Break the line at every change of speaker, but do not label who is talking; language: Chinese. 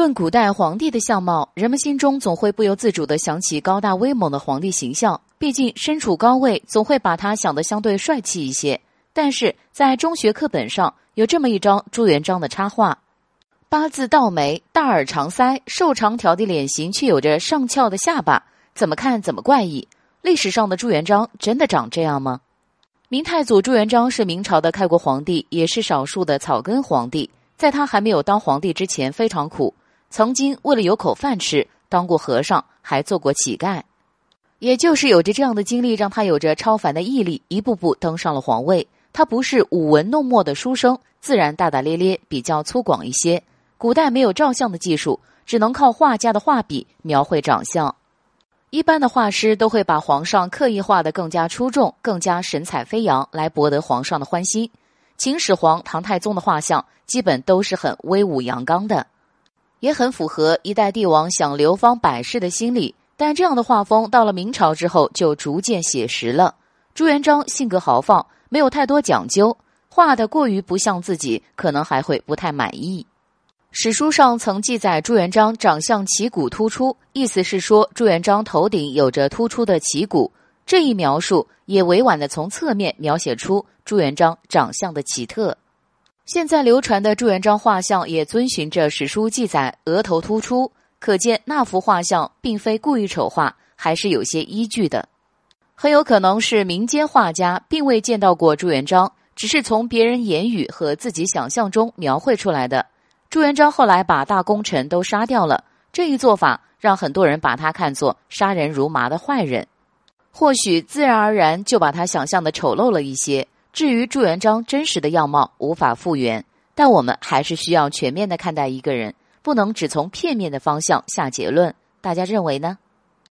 论古代皇帝的相貌，人们心中总会不由自主地想起高大威猛的皇帝形象。毕竟身处高位，总会把他想得相对帅气一些。但是在中学课本上有这么一张朱元璋的插画：八字倒眉，大耳长腮，瘦长条的脸型却有着上翘的下巴，怎么看怎么怪异。历史上的朱元璋真的长这样吗？明太祖朱元璋是明朝的开国皇帝，也是少数的草根皇帝。在他还没有当皇帝之前，非常苦。曾经为了有口饭吃，当过和尚，还做过乞丐，也就是有着这样的经历，让他有着超凡的毅力，一步步登上了皇位。他不是舞文弄墨的书生，自然大大咧咧，比较粗犷一些。古代没有照相的技术，只能靠画家的画笔描绘长相。一般的画师都会把皇上刻意画得更加出众，更加神采飞扬，来博得皇上的欢心。秦始皇、唐太宗的画像基本都是很威武阳刚的。也很符合一代帝王想流芳百世的心理，但这样的画风到了明朝之后就逐渐写实了。朱元璋性格豪放，没有太多讲究，画的过于不像自己，可能还会不太满意。史书上曾记载朱元璋长相旗骨突出，意思是说朱元璋头顶有着突出的旗骨。这一描述也委婉的从侧面描写出朱元璋长相的奇特。现在流传的朱元璋画像也遵循着史书记载，额头突出，可见那幅画像并非故意丑化，还是有些依据的。很有可能是民间画家并未见到过朱元璋，只是从别人言语和自己想象中描绘出来的。朱元璋后来把大功臣都杀掉了，这一做法让很多人把他看作杀人如麻的坏人，或许自然而然就把他想象的丑陋了一些。至于朱元璋真实的样貌无法复原，但我们还是需要全面的看待一个人，不能只从片面的方向下结论。大家认为呢？